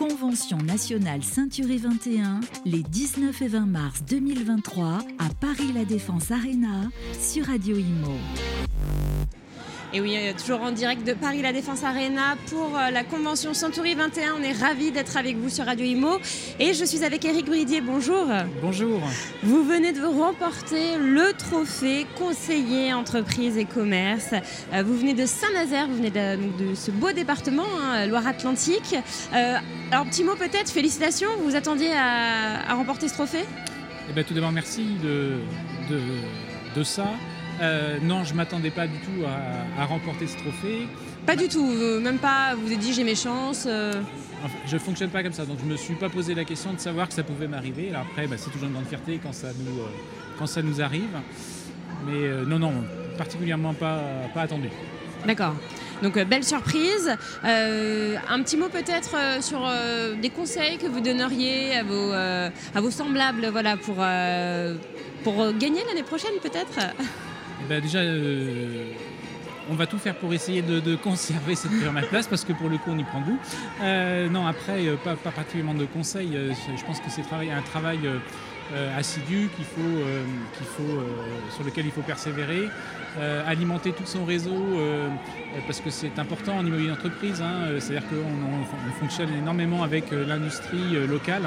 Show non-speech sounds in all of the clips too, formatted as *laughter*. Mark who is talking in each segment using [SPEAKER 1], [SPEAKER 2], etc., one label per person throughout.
[SPEAKER 1] Convention nationale Ceinturée 21, les 19 et 20 mars 2023 à Paris La Défense Arena sur Radio Imo.
[SPEAKER 2] Et oui, euh, toujours en direct de Paris La Défense Arena pour euh, la convention Century 21. On est ravis d'être avec vous sur Radio Imo. Et je suis avec Eric Bridier. Bonjour.
[SPEAKER 3] Bonjour.
[SPEAKER 2] Vous venez de remporter le trophée conseiller entreprise et commerce. Euh, vous venez de Saint-Nazaire, vous venez de, ce beau département, hein, Loire-Atlantique. alors, petit mot peut-être, félicitations. Vous attendiez à, remporter ce trophée?
[SPEAKER 3] Eh bien, Tout d'abord, merci de, de, de ça. Euh, non, je m'attendais pas du tout à, remporter ce trophée.
[SPEAKER 2] Pas du tout, euh, même pas. Vous êtes dit j'ai mes chances. Euh.
[SPEAKER 3] Je ne fonctionne pas comme ça, donc je me suis pas posé la question de savoir que ça pouvait m'arriver. après, bah, c'est toujours une grande fierté quand ça nous, quand ça nous arrive. Mais non, non, particulièrement pas, pas attendu.
[SPEAKER 2] D'accord. Donc belle surprise. un petit mot peut-être sur des conseils que vous donneriez à vos, à vos semblables voilà, pour, pour gagner l'année prochaine peut-être?
[SPEAKER 3] Eh ben, déjà, euh, on va tout faire pour essayer de, conserver cette première place parce que pour le coup on y prend goût. Euh, non, après, euh, pas, particulièrement de conseils. je pense que c'est un travail assidu qu'il faut, qu'il faut, sur lequel il faut persévérer. alimenter tout son réseau parce que c'est important en immobilier d'entreprise. Hein, c'est-à-dire qu'on fonctionne énormément avec l'industrie locale,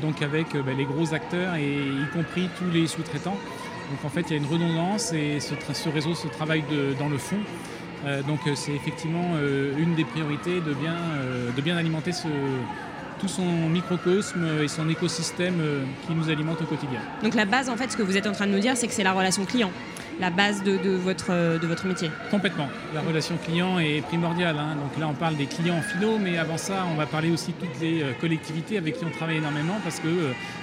[SPEAKER 3] donc avec bah, les gros acteurs et y compris tous les sous-traitants. Donc en fait, il y a une redondance et ce, réseau se travaille dans le fond. Euh, donc euh, c'est effectivement euh, une des priorités de bien, de bien alimenter tout son microcosme et son écosystème qui nous alimente au quotidien.
[SPEAKER 2] Donc la base, en fait, ce que vous êtes en train de nous dire, c'est que c'est la relation client la base de, votre, de votre métier.
[SPEAKER 3] Complètement. La relation client est primordiale. Hein. Donc là, on parle des clients finaux, mais avant ça, on va parler aussi de toutes les collectivités avec qui on travaille énormément parce que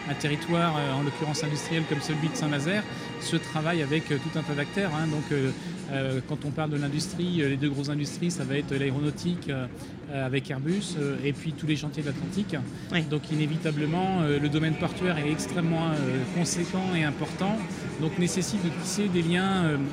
[SPEAKER 3] un territoire, en l'occurrence industriel comme celui de Saint-Nazaire, se travaille avec euh, tout un tas d'acteurs. Hein. Donc, euh, euh, quand on parle de l'industrie, les deux grosses industries, ça va être l'aéronautique avec Airbus et puis tous les chantiers de l'Atlantique. Donc, inévitablement, le domaine portuaire est extrêmement conséquent et important. Donc, nécessite de tisser des liens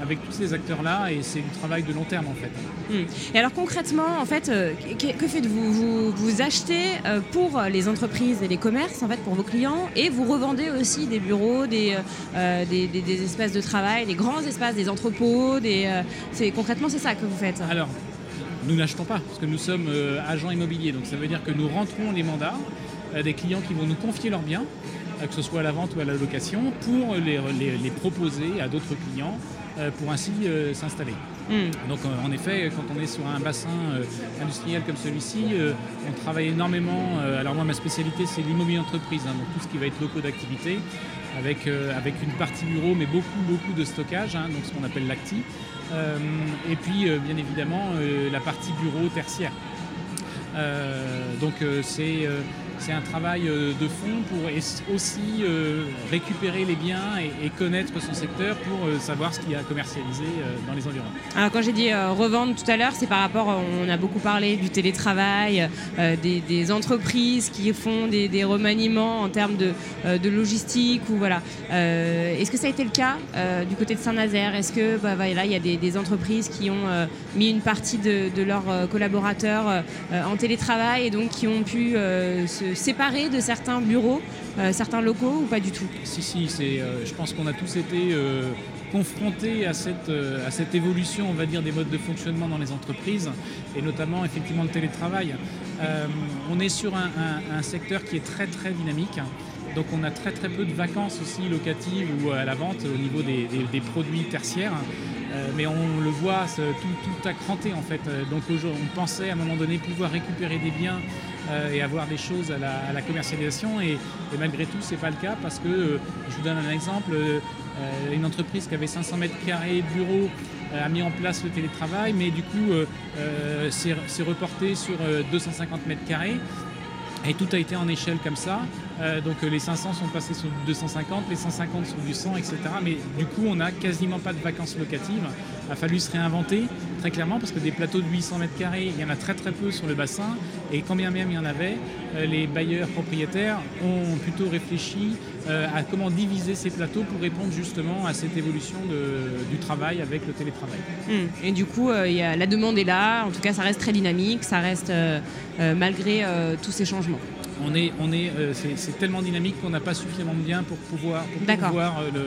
[SPEAKER 3] avec tous ces acteurs-là et c'est du travail de long terme en fait.
[SPEAKER 2] Hmm. Et alors concrètement, en fait, que faites-vous? Vous, vous, achetez pour les entreprises et les commerces, en fait, pour vos clients, et vous revendez aussi des bureaux, des, des, des espaces de travail, des grands espaces, des entrepôts, des, euh, c'est, concrètement c'est ça que vous faites?
[SPEAKER 3] Alors, nous n'achetons pas, parce que nous sommes euh, agents immobiliers, donc ça veut dire que nous rentrons les mandats euh, des clients qui vont nous confier leurs biens, que ce soit à la vente ou à la location, pour les, les, proposer à d'autres clients pour ainsi s'installer. Hmm. Donc en effet, quand on est sur un bassin industriel comme celui-ci, on travaille énormément. alors moi, ma spécialité, c'est l'immobilier entreprise, hein, donc tout ce qui va être locaux d'activité avec, euh, avec une partie bureau, mais beaucoup, beaucoup de stockage, hein, donc ce qu'on appelle l'acti. Euh, et puis, euh, bien évidemment, la partie bureau tertiaire. donc, c'est c'est un travail euh, de fond pour aussi euh, récupérer les biens et, connaître son secteur pour euh, savoir ce qu'il y a à commercialiser dans les environs.
[SPEAKER 2] Alors quand j'ai dit revendre tout à l'heure, c'est par rapport, on a beaucoup parlé du télétravail, des, entreprises qui font des, remaniements en termes de, logistique ou voilà. Est-ce que ça a été le cas du côté de Saint-Nazaire? Est-ce que bah, il y a des, entreprises qui ont mis une partie de, de leurs collaborateurs en télétravail et donc qui ont pu se séparés de certains bureaux, euh, certains locaux ou pas du tout?
[SPEAKER 3] Si, si, euh, je pense qu'on a tous été euh, confrontés à cette, à cette évolution, on va dire, des modes de fonctionnement dans les entreprises, et notamment effectivement le télétravail. on est sur un, secteur qui est très très dynamique. Donc on a très très peu de vacances aussi locatives ou à la vente au niveau des, produits tertiaires. mais on le voit tout, tout a en fait. Donc on pensait à un moment donné pouvoir récupérer des biens euh, et avoir des choses à la, commercialisation. Et, malgré tout, ce n'est pas le cas parce que, euh, je vous donne un exemple, euh, une entreprise qui avait 500 mètres carrés de bureau a mis en place le télétravail, mais du coup, c'est reporté sur 250 mètres carrés. Et tout a été en échelle comme ça. donc les 500 sont passés sur 250, les 150 sur du 100, etc. Mais du coup, on n'a quasiment pas de vacances locatives. Il a fallu se réinventer, très clairement, parce que des plateaux de 800 mètres carrés, il y en a très très peu sur le bassin. Et quand bien même il y en avait, euh, les bailleurs propriétaires ont plutôt réfléchi euh, à comment diviser ces plateaux pour répondre justement à cette évolution du travail avec le télétravail.
[SPEAKER 2] Hmm. Et du coup, la demande est là. En tout cas, ça reste très dynamique. Ça reste malgré tous ces changements
[SPEAKER 3] on est, on est, c'est, tellement dynamique qu'on n'a pas suffisamment de biens pour pouvoir, pour voir le,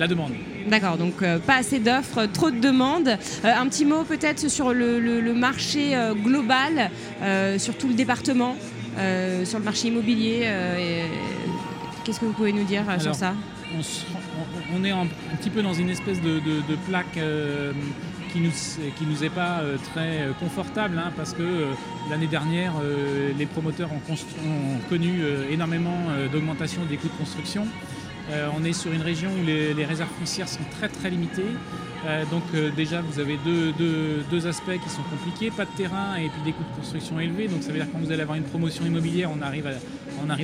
[SPEAKER 3] la demande.
[SPEAKER 2] D'accord, donc euh, pas assez d'offres, trop de demandes. Euh, un petit mot peut-être sur le, marché euh, global, sur tout le département, sur le marché immobilier. Qu'est-ce que vous pouvez nous dire sur ça?
[SPEAKER 3] on, est un petit peu dans une espèce de, plaque qui nous, qui nous est pas très confortable hein, parce que l'année dernière, les promoteurs ont, ont connu énormément d'augmentation des coûts de construction. Euh, on est sur une région où les, réserves foncières sont très très limitées. Euh, donc euh, déjà vous avez deux, aspects qui sont compliqués, pas de terrain et puis des coûts de construction élevés. Donc ça veut dire que quand vous allez avoir une promotion immobilière, on arrive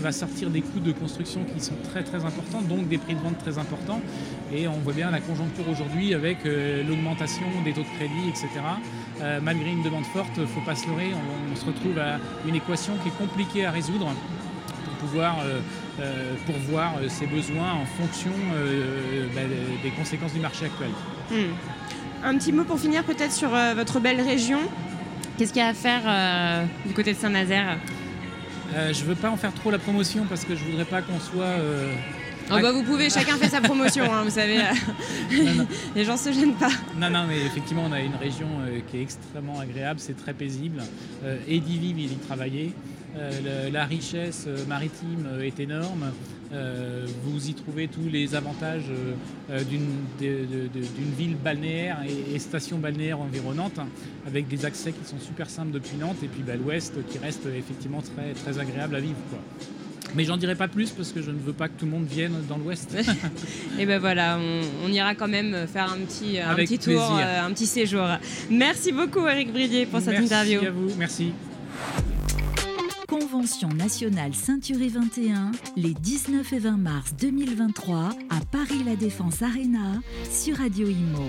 [SPEAKER 3] à, sortir des coûts de construction qui sont très très importants, donc des prix de vente très importants. Et on voit bien la conjoncture aujourd'hui avec l'augmentation des taux de crédit, etc. malgré une demande forte, il ne faut pas se leurrer, on, se retrouve à une équation qui est compliquée à résoudre pour pouvoir pour voir euh, ses besoins en fonction euh, bah, des conséquences du marché actuel.
[SPEAKER 2] Hmm. Un petit mot pour finir peut-être sur votre belle région. Qu'est-ce qu'il y a à faire du côté de Saint-Nazaire?
[SPEAKER 3] Je ne veux pas en faire trop la promotion parce que je ne voudrais pas qu'on soit...
[SPEAKER 2] Oh bah vous pouvez, chacun fait sa promotion, hein, vous savez. *laughs* Les gens se gênent pas.
[SPEAKER 3] Non, non, mais effectivement, on a une région qui est extrêmement agréable, c'est très paisible. et d'y vivre et d'y travailler. Euh, la richesse euh, maritime euh, est énorme. vous y trouvez tous les avantages d'une ville balnéaire et, station balnéaire environnante, hein, avec des accès qui sont super simples depuis Nantes, et puis bah, l'ouest qui reste effectivement très, très agréable à vivre. Mais j'en dirai pas plus parce que je ne veux pas que tout le monde vienne dans l'Ouest. *laughs*
[SPEAKER 2] et ben voilà, on, ira quand même faire un petit, un petit tour, un petit séjour. Merci beaucoup Eric Bridier pour cette interview.
[SPEAKER 3] Merci à vous, merci.
[SPEAKER 1] Convention nationale Ceinturée 21, les 19 et 20 mars 2023 à Paris La Défense Arena sur Radio Imo.